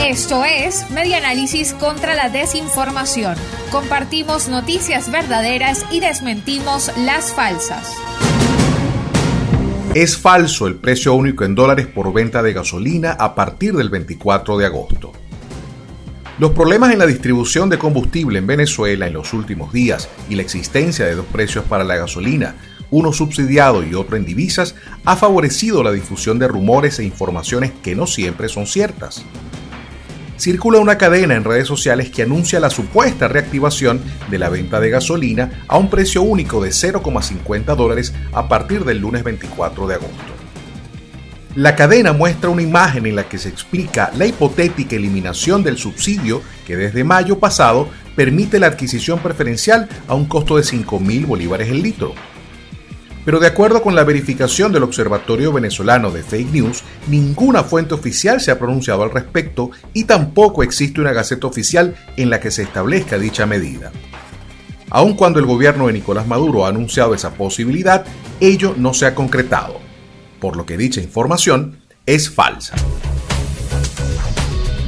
Esto es Media Análisis contra la Desinformación. Compartimos noticias verdaderas y desmentimos las falsas. Es falso el precio único en dólares por venta de gasolina a partir del 24 de agosto. Los problemas en la distribución de combustible en Venezuela en los últimos días y la existencia de dos precios para la gasolina, uno subsidiado y otro en divisas, ha favorecido la difusión de rumores e informaciones que no siempre son ciertas. Circula una cadena en redes sociales que anuncia la supuesta reactivación de la venta de gasolina a un precio único de 0,50 dólares a partir del lunes 24 de agosto. La cadena muestra una imagen en la que se explica la hipotética eliminación del subsidio que desde mayo pasado permite la adquisición preferencial a un costo de 5.000 bolívares el litro. Pero de acuerdo con la verificación del Observatorio Venezolano de Fake News, ninguna fuente oficial se ha pronunciado al respecto y tampoco existe una gaceta oficial en la que se establezca dicha medida. Aun cuando el gobierno de Nicolás Maduro ha anunciado esa posibilidad, ello no se ha concretado por lo que dicha información es falsa.